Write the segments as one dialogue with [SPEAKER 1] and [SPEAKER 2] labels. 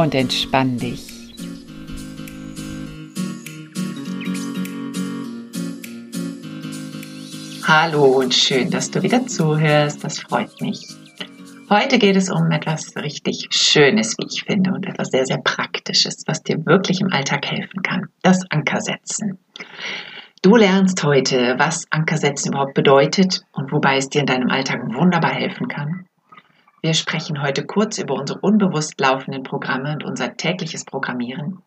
[SPEAKER 1] Und entspann dich. Hallo und schön, dass du wieder zuhörst. Das freut mich. Heute geht es um etwas richtig Schönes, wie ich finde, und etwas sehr, sehr Praktisches, was dir wirklich im Alltag helfen kann. Das Ankersetzen. Du lernst heute, was Ankersetzen überhaupt bedeutet und wobei es dir in deinem Alltag wunderbar helfen kann. Wir sprechen heute kurz über unsere unbewusst laufenden Programme und unser tägliches Programmieren.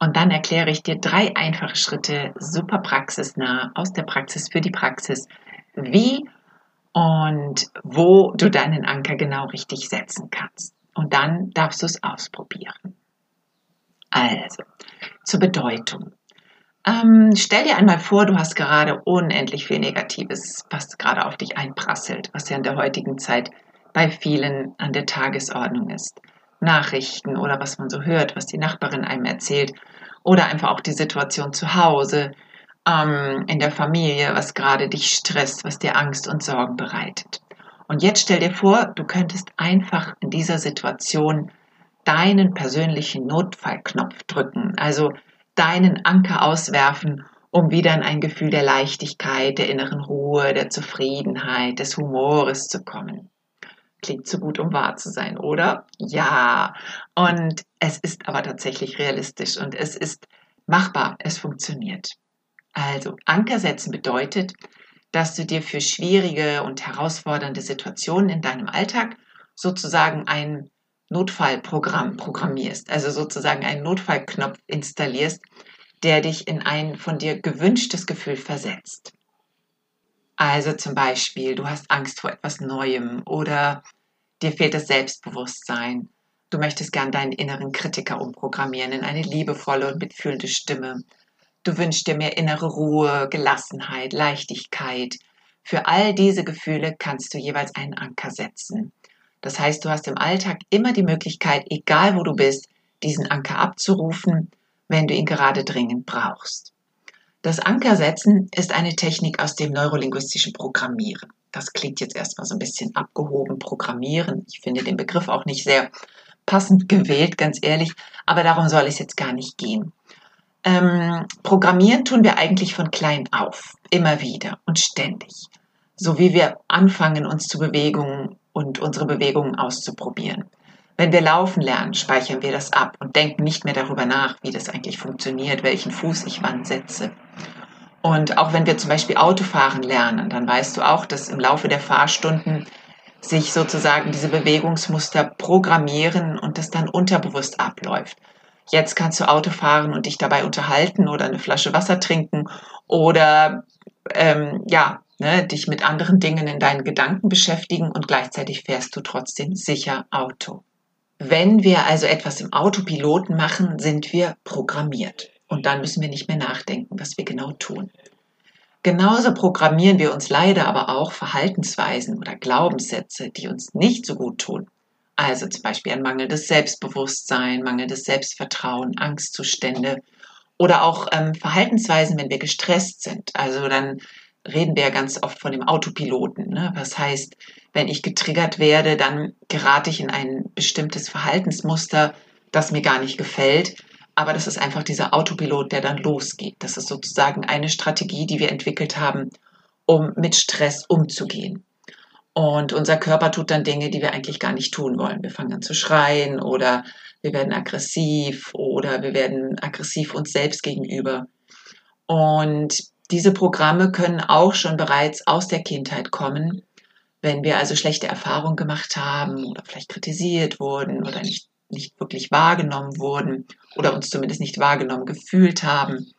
[SPEAKER 1] Und dann erkläre ich dir drei einfache Schritte, super praxisnah, aus der Praxis für die Praxis, wie und wo du deinen Anker genau richtig setzen kannst. Und dann darfst du es ausprobieren. Also, zur Bedeutung. Ähm, stell dir einmal vor, du hast gerade unendlich viel Negatives, was gerade auf dich einprasselt, was ja in der heutigen Zeit bei vielen an der Tagesordnung ist. Nachrichten oder was man so hört, was die Nachbarin einem erzählt oder einfach auch die Situation zu Hause, ähm, in der Familie, was gerade dich stresst, was dir Angst und Sorgen bereitet. Und jetzt stell dir vor, du könntest einfach in dieser Situation deinen persönlichen Notfallknopf drücken, also deinen Anker auswerfen, um wieder in ein Gefühl der Leichtigkeit, der inneren Ruhe, der Zufriedenheit, des Humores zu kommen. Klingt zu gut, um wahr zu sein, oder? Ja. Und es ist aber tatsächlich realistisch und es ist machbar, es funktioniert. Also Anker setzen bedeutet, dass du dir für schwierige und herausfordernde Situationen in deinem Alltag sozusagen ein Notfallprogramm programmierst, also sozusagen einen Notfallknopf installierst, der dich in ein von dir gewünschtes Gefühl versetzt. Also zum Beispiel, du hast Angst vor etwas Neuem oder dir fehlt das Selbstbewusstsein. Du möchtest gern deinen inneren Kritiker umprogrammieren in eine liebevolle und mitfühlende Stimme Du wünschst dir mehr innere Ruhe, Gelassenheit, Leichtigkeit. Für all diese Gefühle kannst du jeweils einen Anker setzen. Das heißt, du hast im Alltag immer die Möglichkeit, egal wo du bist, diesen Anker abzurufen, wenn du ihn gerade dringend brauchst. Das Ankersetzen ist eine Technik aus dem neurolinguistischen Programmieren. Das klingt jetzt erstmal so ein bisschen abgehoben, Programmieren. Ich finde den Begriff auch nicht sehr passend gewählt, ganz ehrlich, aber darum soll es jetzt gar nicht gehen. Ähm, programmieren tun wir eigentlich von klein auf, immer wieder und ständig. So wie wir anfangen, uns zu Bewegungen und unsere Bewegungen auszuprobieren. Wenn wir laufen lernen, speichern wir das ab und denken nicht mehr darüber nach, wie das eigentlich funktioniert, welchen Fuß ich wann setze. Und auch wenn wir zum Beispiel Autofahren lernen, dann weißt du auch, dass im Laufe der Fahrstunden sich sozusagen diese Bewegungsmuster programmieren und das dann unterbewusst abläuft. Jetzt kannst du Auto fahren und dich dabei unterhalten oder eine Flasche Wasser trinken oder ähm, ja, ne, dich mit anderen Dingen in deinen Gedanken beschäftigen und gleichzeitig fährst du trotzdem sicher Auto. Wenn wir also etwas im Autopiloten machen, sind wir programmiert. Und dann müssen wir nicht mehr nachdenken, was wir genau tun. Genauso programmieren wir uns leider aber auch Verhaltensweisen oder Glaubenssätze, die uns nicht so gut tun. Also zum Beispiel ein mangelndes Selbstbewusstsein, mangelndes Selbstvertrauen, Angstzustände oder auch ähm, Verhaltensweisen, wenn wir gestresst sind. Also dann reden wir ja ganz oft von dem Autopiloten. Ne? Was heißt, wenn ich getriggert werde, dann gerate ich in ein bestimmtes Verhaltensmuster, das mir gar nicht gefällt. Aber das ist einfach dieser Autopilot, der dann losgeht. Das ist sozusagen eine Strategie, die wir entwickelt haben, um mit Stress umzugehen. Und unser Körper tut dann Dinge, die wir eigentlich gar nicht tun wollen. Wir fangen an zu schreien oder wir werden aggressiv oder wir werden aggressiv uns selbst gegenüber. Und diese Programme können auch schon bereits aus der Kindheit kommen, wenn wir also schlechte Erfahrungen gemacht haben oder vielleicht kritisiert wurden oder nicht, nicht wirklich wahrgenommen wurden oder uns zumindest nicht wahrgenommen gefühlt haben.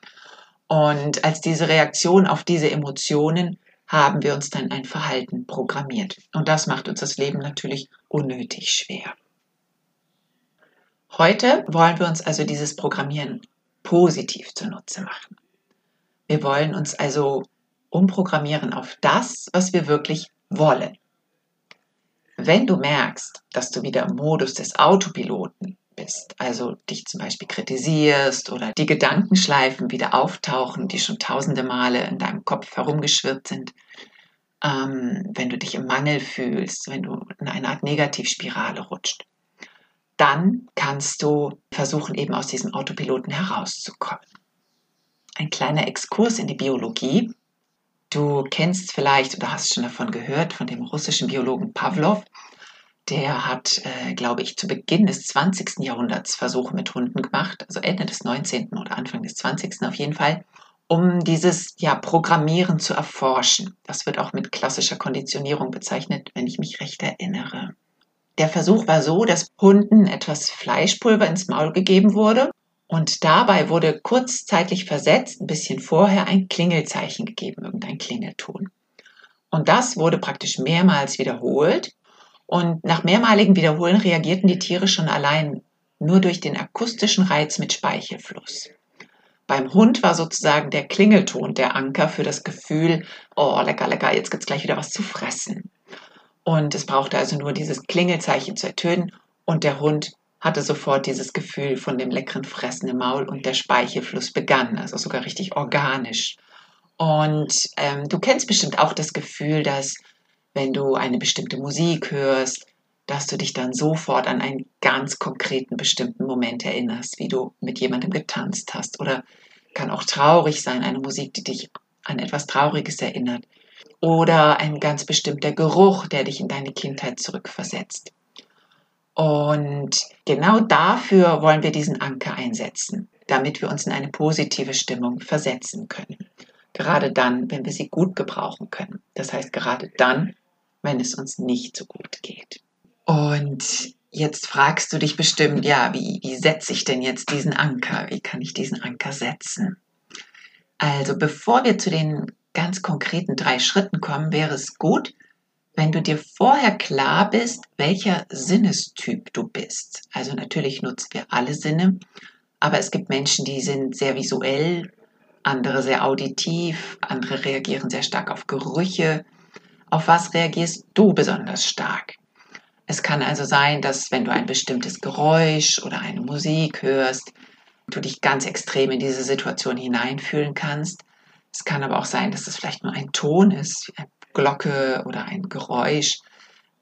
[SPEAKER 1] Und als diese Reaktion auf diese Emotionen haben wir uns dann ein Verhalten programmiert. Und das macht uns das Leben natürlich unnötig schwer. Heute wollen wir uns also dieses Programmieren positiv zunutze machen. Wir wollen uns also umprogrammieren auf das, was wir wirklich wollen. Wenn du merkst, dass du wieder im Modus des Autopiloten bist, also dich zum Beispiel kritisierst oder die Gedankenschleifen wieder auftauchen, die schon tausende Male in deinem Kopf herumgeschwirrt sind, ähm, wenn du dich im Mangel fühlst, wenn du in eine Art Negativspirale rutscht, dann kannst du versuchen, eben aus diesem Autopiloten herauszukommen. Ein kleiner Exkurs in die Biologie. Du kennst vielleicht oder hast schon davon gehört von dem russischen Biologen Pavlov. Der hat, äh, glaube ich, zu Beginn des 20. Jahrhunderts Versuche mit Hunden gemacht, also Ende des 19. oder Anfang des 20. auf jeden Fall, um dieses ja, Programmieren zu erforschen. Das wird auch mit klassischer Konditionierung bezeichnet, wenn ich mich recht erinnere. Der Versuch war so, dass Hunden etwas Fleischpulver ins Maul gegeben wurde und dabei wurde kurzzeitig versetzt, ein bisschen vorher, ein Klingelzeichen gegeben, irgendein Klingelton. Und das wurde praktisch mehrmals wiederholt. Und nach mehrmaligen Wiederholen reagierten die Tiere schon allein nur durch den akustischen Reiz mit Speichelfluss. Beim Hund war sozusagen der Klingelton der Anker für das Gefühl, oh, lecker, lecker, jetzt gibt's gleich wieder was zu fressen. Und es brauchte also nur dieses Klingelzeichen zu ertönen und der Hund hatte sofort dieses Gefühl von dem leckeren Fressen im Maul und der Speichelfluss begann, also sogar richtig organisch. Und ähm, du kennst bestimmt auch das Gefühl, dass wenn du eine bestimmte Musik hörst, dass du dich dann sofort an einen ganz konkreten bestimmten Moment erinnerst, wie du mit jemandem getanzt hast. Oder kann auch traurig sein, eine Musik, die dich an etwas Trauriges erinnert oder ein ganz bestimmter Geruch, der dich in deine Kindheit zurückversetzt. Und genau dafür wollen wir diesen Anker einsetzen, damit wir uns in eine positive Stimmung versetzen können. Gerade dann, wenn wir sie gut gebrauchen können. Das heißt, gerade dann, wenn es uns nicht so gut geht. Und jetzt fragst du dich bestimmt, ja, wie, wie setze ich denn jetzt diesen Anker? Wie kann ich diesen Anker setzen? Also bevor wir zu den ganz konkreten drei Schritten kommen, wäre es gut, wenn du dir vorher klar bist, welcher Sinnestyp du bist. Also natürlich nutzen wir alle Sinne, aber es gibt Menschen, die sind sehr visuell, andere sehr auditiv, andere reagieren sehr stark auf Gerüche. Auf was reagierst du besonders stark? Es kann also sein, dass wenn du ein bestimmtes Geräusch oder eine Musik hörst, du dich ganz extrem in diese Situation hineinfühlen kannst. Es kann aber auch sein, dass es vielleicht nur ein Ton ist, eine Glocke oder ein Geräusch.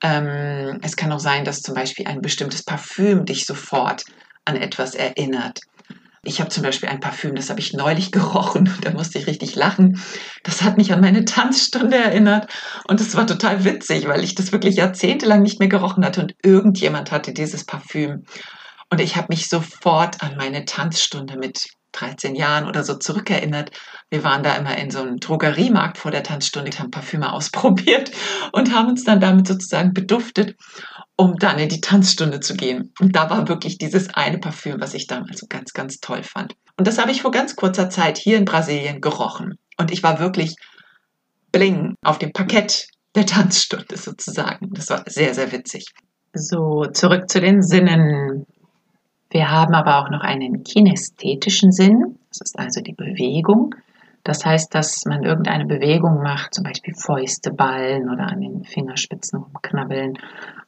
[SPEAKER 1] Ähm, es kann auch sein, dass zum Beispiel ein bestimmtes Parfüm dich sofort an etwas erinnert. Ich habe zum Beispiel ein Parfüm, das habe ich neulich gerochen. Da musste ich richtig lachen. Das hat mich an meine Tanzstunde erinnert. Und es war total witzig, weil ich das wirklich jahrzehntelang nicht mehr gerochen hatte. Und irgendjemand hatte dieses Parfüm. Und ich habe mich sofort an meine Tanzstunde mit 13 Jahren oder so zurückerinnert. Wir waren da immer in so einem Drogeriemarkt vor der Tanzstunde, haben Parfüme ausprobiert und haben uns dann damit sozusagen beduftet, um dann in die Tanzstunde zu gehen. Und da war wirklich dieses eine Parfüm, was ich damals so ganz, ganz toll fand. Und das habe ich vor ganz kurzer Zeit hier in Brasilien gerochen. Und ich war wirklich bling auf dem Parkett der Tanzstunde sozusagen. Das war sehr, sehr witzig. So, zurück zu den Sinnen. Wir haben aber auch noch einen kinästhetischen Sinn, das ist also die Bewegung. Das heißt, dass man irgendeine Bewegung macht, zum Beispiel Fäuste ballen oder an den Fingerspitzen rumknabbeln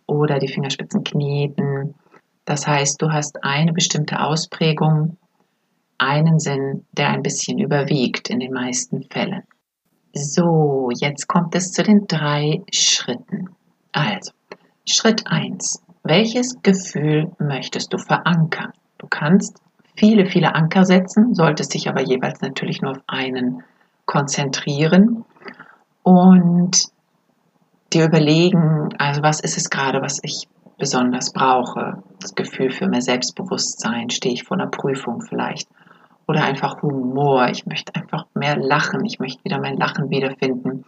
[SPEAKER 1] oder die Fingerspitzen kneten. Das heißt, du hast eine bestimmte Ausprägung, einen Sinn, der ein bisschen überwiegt in den meisten Fällen. So, jetzt kommt es zu den drei Schritten. Also, Schritt 1. Welches Gefühl möchtest du verankern? Du kannst viele, viele Anker setzen, solltest dich aber jeweils natürlich nur auf einen konzentrieren und dir überlegen, also was ist es gerade, was ich besonders brauche? Das Gefühl für mehr Selbstbewusstsein, stehe ich vor einer Prüfung vielleicht? Oder einfach Humor, ich möchte einfach mehr lachen, ich möchte wieder mein Lachen wiederfinden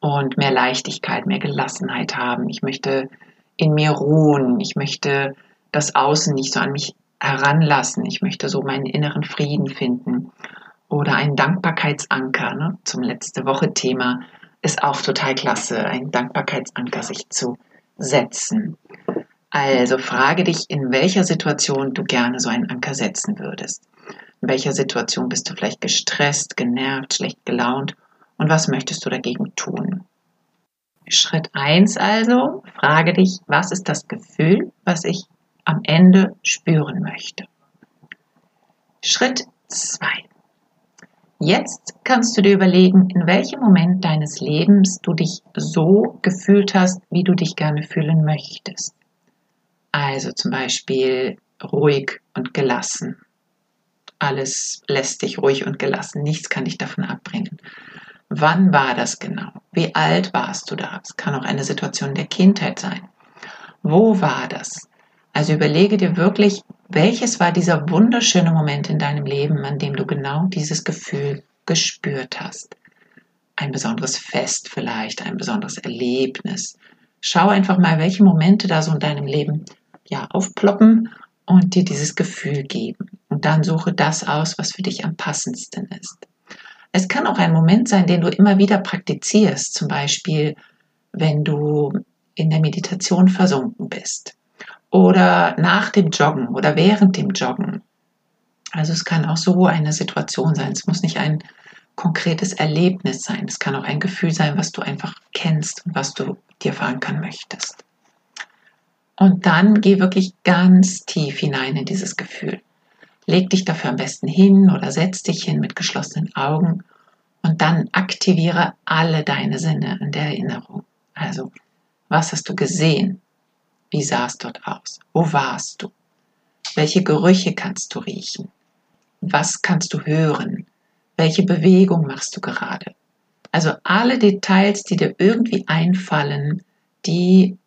[SPEAKER 1] und mehr Leichtigkeit, mehr Gelassenheit haben. Ich möchte in mir ruhen. Ich möchte das Außen nicht so an mich heranlassen. Ich möchte so meinen inneren Frieden finden. Oder ein Dankbarkeitsanker ne, zum letzte Woche Thema. ist auch total klasse, einen Dankbarkeitsanker sich zu setzen. Also frage dich, in welcher Situation du gerne so einen Anker setzen würdest. In welcher Situation bist du vielleicht gestresst, genervt, schlecht gelaunt und was möchtest du dagegen tun? Schritt eins also, frage dich, was ist das Gefühl, was ich am Ende spüren möchte? Schritt zwei. Jetzt kannst du dir überlegen, in welchem Moment deines Lebens du dich so gefühlt hast, wie du dich gerne fühlen möchtest. Also zum Beispiel ruhig und gelassen. Alles lässt dich ruhig und gelassen. Nichts kann dich davon abbringen. Wann war das genau? Wie alt warst du da? Es kann auch eine Situation der Kindheit sein. Wo war das? Also überlege dir wirklich, welches war dieser wunderschöne Moment in deinem Leben, an dem du genau dieses Gefühl gespürt hast? Ein besonderes Fest vielleicht, ein besonderes Erlebnis. Schau einfach mal, welche Momente da so in deinem Leben ja aufploppen und dir dieses Gefühl geben. Und dann suche das aus, was für dich am passendsten ist. Es kann auch ein Moment sein, den du immer wieder praktizierst, zum Beispiel wenn du in der Meditation versunken bist oder nach dem Joggen oder während dem Joggen. Also es kann auch so eine Situation sein. Es muss nicht ein konkretes Erlebnis sein. Es kann auch ein Gefühl sein, was du einfach kennst und was du dir verankern möchtest. Und dann geh wirklich ganz tief hinein in dieses Gefühl. Leg dich dafür am besten hin oder setz dich hin mit geschlossenen Augen und dann aktiviere alle deine Sinne in der Erinnerung. Also, was hast du gesehen? Wie sah es dort aus? Wo warst du? Welche Gerüche kannst du riechen? Was kannst du hören? Welche Bewegung machst du gerade? Also alle Details, die dir irgendwie einfallen, die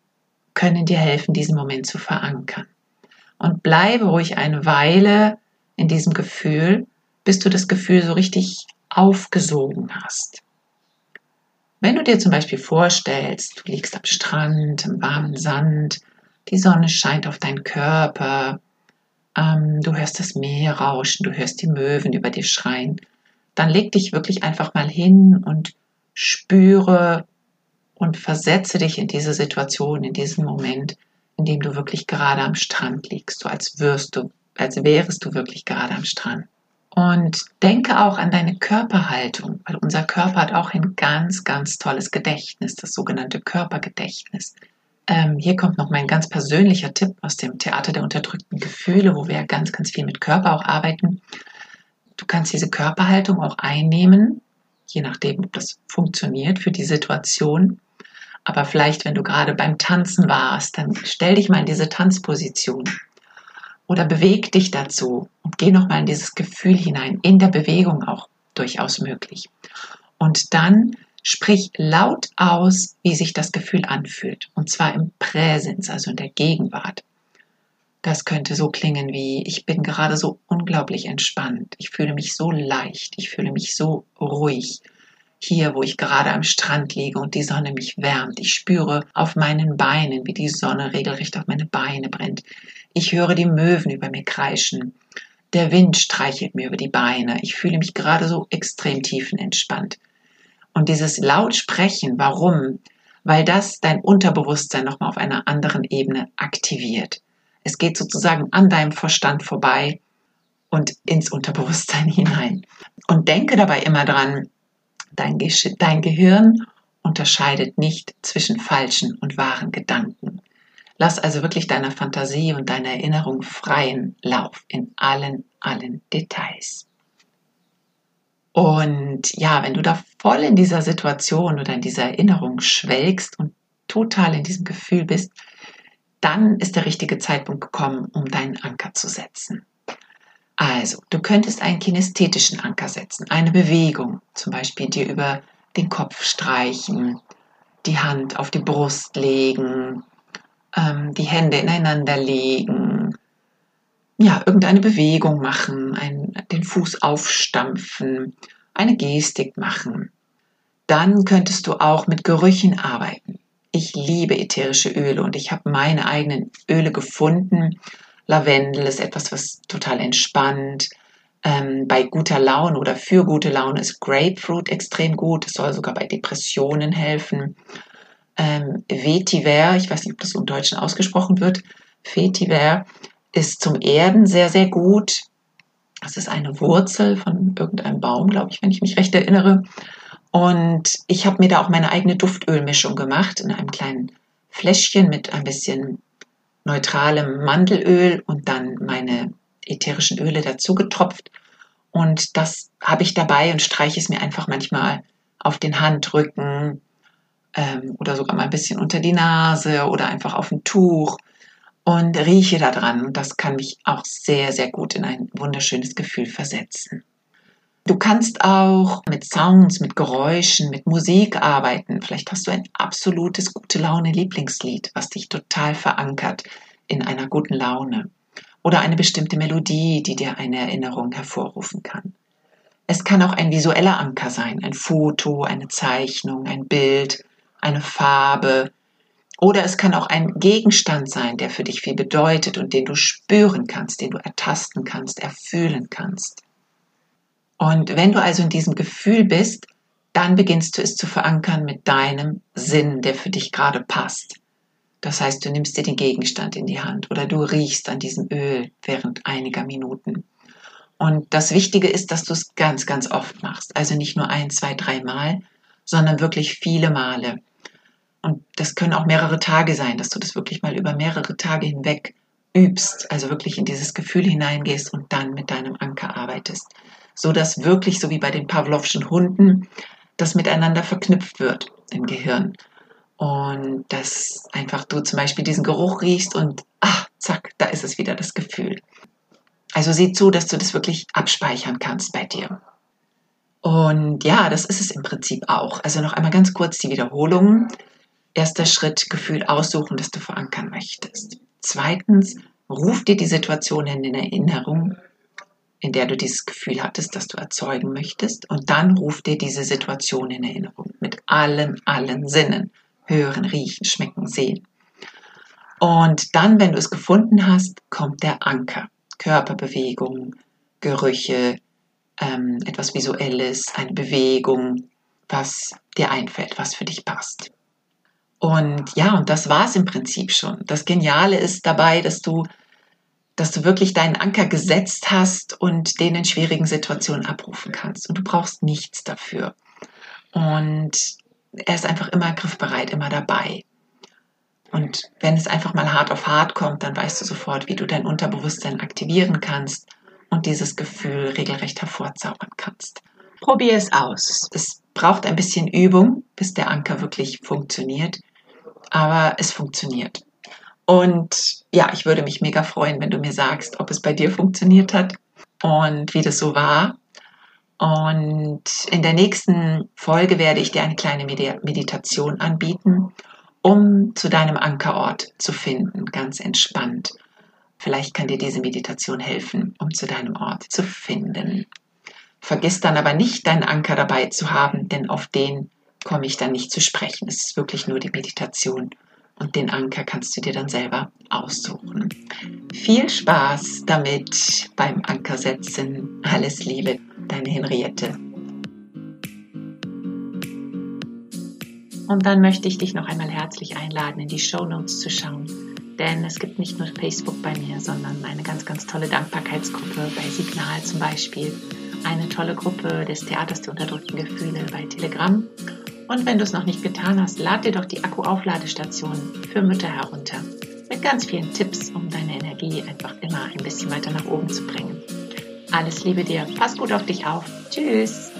[SPEAKER 1] können dir helfen, diesen Moment zu verankern. Und bleibe ruhig eine Weile in diesem Gefühl, bis du das Gefühl so richtig aufgesogen hast. Wenn du dir zum Beispiel vorstellst, du liegst am Strand, im warmen Sand, die Sonne scheint auf deinen Körper. Ähm, du hörst das Meer rauschen, du hörst die Möwen über dir schreien. Dann leg dich wirklich einfach mal hin und spüre und versetze dich in diese Situation, in diesen Moment, in dem du wirklich gerade am Strand liegst, so als wirst du, als wärest du wirklich gerade am Strand. Und denke auch an deine Körperhaltung, weil unser Körper hat auch ein ganz, ganz tolles Gedächtnis, das sogenannte Körpergedächtnis. Ähm, hier kommt noch mein ganz persönlicher Tipp aus dem Theater der unterdrückten Gefühle, wo wir ja ganz, ganz viel mit Körper auch arbeiten. Du kannst diese Körperhaltung auch einnehmen, je nachdem, ob das funktioniert für die Situation. Aber vielleicht, wenn du gerade beim Tanzen warst, dann stell dich mal in diese Tanzposition oder beweg dich dazu und geh nochmal in dieses Gefühl hinein, in der Bewegung auch durchaus möglich. Und dann Sprich laut aus, wie sich das Gefühl anfühlt. Und zwar im Präsens, also in der Gegenwart. Das könnte so klingen wie, ich bin gerade so unglaublich entspannt. Ich fühle mich so leicht. Ich fühle mich so ruhig. Hier, wo ich gerade am Strand liege und die Sonne mich wärmt. Ich spüre auf meinen Beinen, wie die Sonne regelrecht auf meine Beine brennt. Ich höre die Möwen über mir kreischen. Der Wind streichelt mir über die Beine. Ich fühle mich gerade so extrem tiefenentspannt. Und dieses Lautsprechen, warum? Weil das dein Unterbewusstsein nochmal auf einer anderen Ebene aktiviert. Es geht sozusagen an deinem Verstand vorbei und ins Unterbewusstsein hinein. Und denke dabei immer dran, dein, Ge dein Gehirn unterscheidet nicht zwischen falschen und wahren Gedanken. Lass also wirklich deiner Fantasie und deiner Erinnerung freien Lauf in allen, allen Details. Und ja, wenn du da voll in dieser Situation oder in dieser Erinnerung schwelgst und total in diesem Gefühl bist, dann ist der richtige Zeitpunkt gekommen, um deinen Anker zu setzen. Also, du könntest einen kinästhetischen Anker setzen, eine Bewegung, zum Beispiel dir über den Kopf streichen, die Hand auf die Brust legen, ähm, die Hände ineinander legen, ja, irgendeine Bewegung machen, ein, den Fuß aufstampfen, eine Gestik machen. Dann könntest du auch mit Gerüchen arbeiten. Ich liebe ätherische Öle und ich habe meine eigenen Öle gefunden. Lavendel ist etwas, was total entspannt. Ähm, bei guter Laune oder für gute Laune ist Grapefruit extrem gut. Es soll sogar bei Depressionen helfen. Ähm, Vetiver, ich weiß nicht, ob das im Deutschen ausgesprochen wird, Vetiver ist zum Erden sehr, sehr gut. Das ist eine Wurzel von irgendeinem Baum, glaube ich, wenn ich mich recht erinnere. Und ich habe mir da auch meine eigene Duftölmischung gemacht in einem kleinen Fläschchen mit ein bisschen neutralem Mandelöl und dann meine ätherischen Öle dazu getropft. Und das habe ich dabei und streiche es mir einfach manchmal auf den Handrücken ähm, oder sogar mal ein bisschen unter die Nase oder einfach auf ein Tuch und rieche da dran. Und das kann mich auch sehr, sehr gut in ein wunderschönes Gefühl versetzen. Du kannst auch mit Sounds, mit Geräuschen, mit Musik arbeiten. Vielleicht hast du ein absolutes gute Laune Lieblingslied, was dich total verankert in einer guten Laune. Oder eine bestimmte Melodie, die dir eine Erinnerung hervorrufen kann. Es kann auch ein visueller Anker sein, ein Foto, eine Zeichnung, ein Bild, eine Farbe. Oder es kann auch ein Gegenstand sein, der für dich viel bedeutet und den du spüren kannst, den du ertasten kannst, erfühlen kannst. Und wenn du also in diesem Gefühl bist, dann beginnst du es zu verankern mit deinem Sinn, der für dich gerade passt. Das heißt, du nimmst dir den Gegenstand in die Hand oder du riechst an diesem Öl während einiger Minuten. Und das Wichtige ist, dass du es ganz, ganz oft machst. Also nicht nur ein, zwei, drei Mal, sondern wirklich viele Male. Und das können auch mehrere Tage sein, dass du das wirklich mal über mehrere Tage hinweg übst, also wirklich in dieses Gefühl hineingehst und dann mit deinem Anker arbeitest so dass wirklich, so wie bei den Pavlovschen Hunden, das miteinander verknüpft wird im Gehirn. Und dass einfach du zum Beispiel diesen Geruch riechst und ach, zack, da ist es wieder das Gefühl. Also sieh zu, dass du das wirklich abspeichern kannst bei dir. Und ja, das ist es im Prinzip auch. Also noch einmal ganz kurz die Wiederholung. Erster Schritt, Gefühl aussuchen, das du verankern möchtest. Zweitens, ruf dir die Situation in Erinnerung, in der du dieses Gefühl hattest, dass du erzeugen möchtest. Und dann ruf dir diese Situation in Erinnerung mit allen, allen Sinnen. Hören, riechen, schmecken, sehen. Und dann, wenn du es gefunden hast, kommt der Anker. Körperbewegung, Gerüche, ähm, etwas Visuelles, eine Bewegung, was dir einfällt, was für dich passt. Und ja, und das war es im Prinzip schon. Das Geniale ist dabei, dass du dass du wirklich deinen Anker gesetzt hast und den in schwierigen Situationen abrufen kannst. Und du brauchst nichts dafür. Und er ist einfach immer griffbereit, immer dabei. Und wenn es einfach mal hart auf hart kommt, dann weißt du sofort, wie du dein Unterbewusstsein aktivieren kannst und dieses Gefühl regelrecht hervorzaubern kannst. Probier es aus. Es braucht ein bisschen Übung, bis der Anker wirklich funktioniert, aber es funktioniert. Und ja, ich würde mich mega freuen, wenn du mir sagst, ob es bei dir funktioniert hat und wie das so war. Und in der nächsten Folge werde ich dir eine kleine Meditation anbieten, um zu deinem Ankerort zu finden, ganz entspannt. Vielleicht kann dir diese Meditation helfen, um zu deinem Ort zu finden. Vergiss dann aber nicht, deinen Anker dabei zu haben, denn auf den komme ich dann nicht zu sprechen. Es ist wirklich nur die Meditation und den Anker kannst du dir dann selber aussuchen. Viel Spaß damit beim Ankersetzen. Alles Liebe, deine Henriette. Und dann möchte ich dich noch einmal herzlich einladen, in die Show Notes zu schauen. Denn es gibt nicht nur Facebook bei mir, sondern eine ganz, ganz tolle Dankbarkeitsgruppe bei Signal zum Beispiel. Eine tolle Gruppe des Theaters der unterdrückten Gefühle bei Telegram und wenn du es noch nicht getan hast, lad dir doch die Akku-Aufladestation für Mütter herunter. Mit ganz vielen Tipps, um deine Energie einfach immer ein bisschen weiter nach oben zu bringen. Alles Liebe dir, pass gut auf dich auf. Tschüss!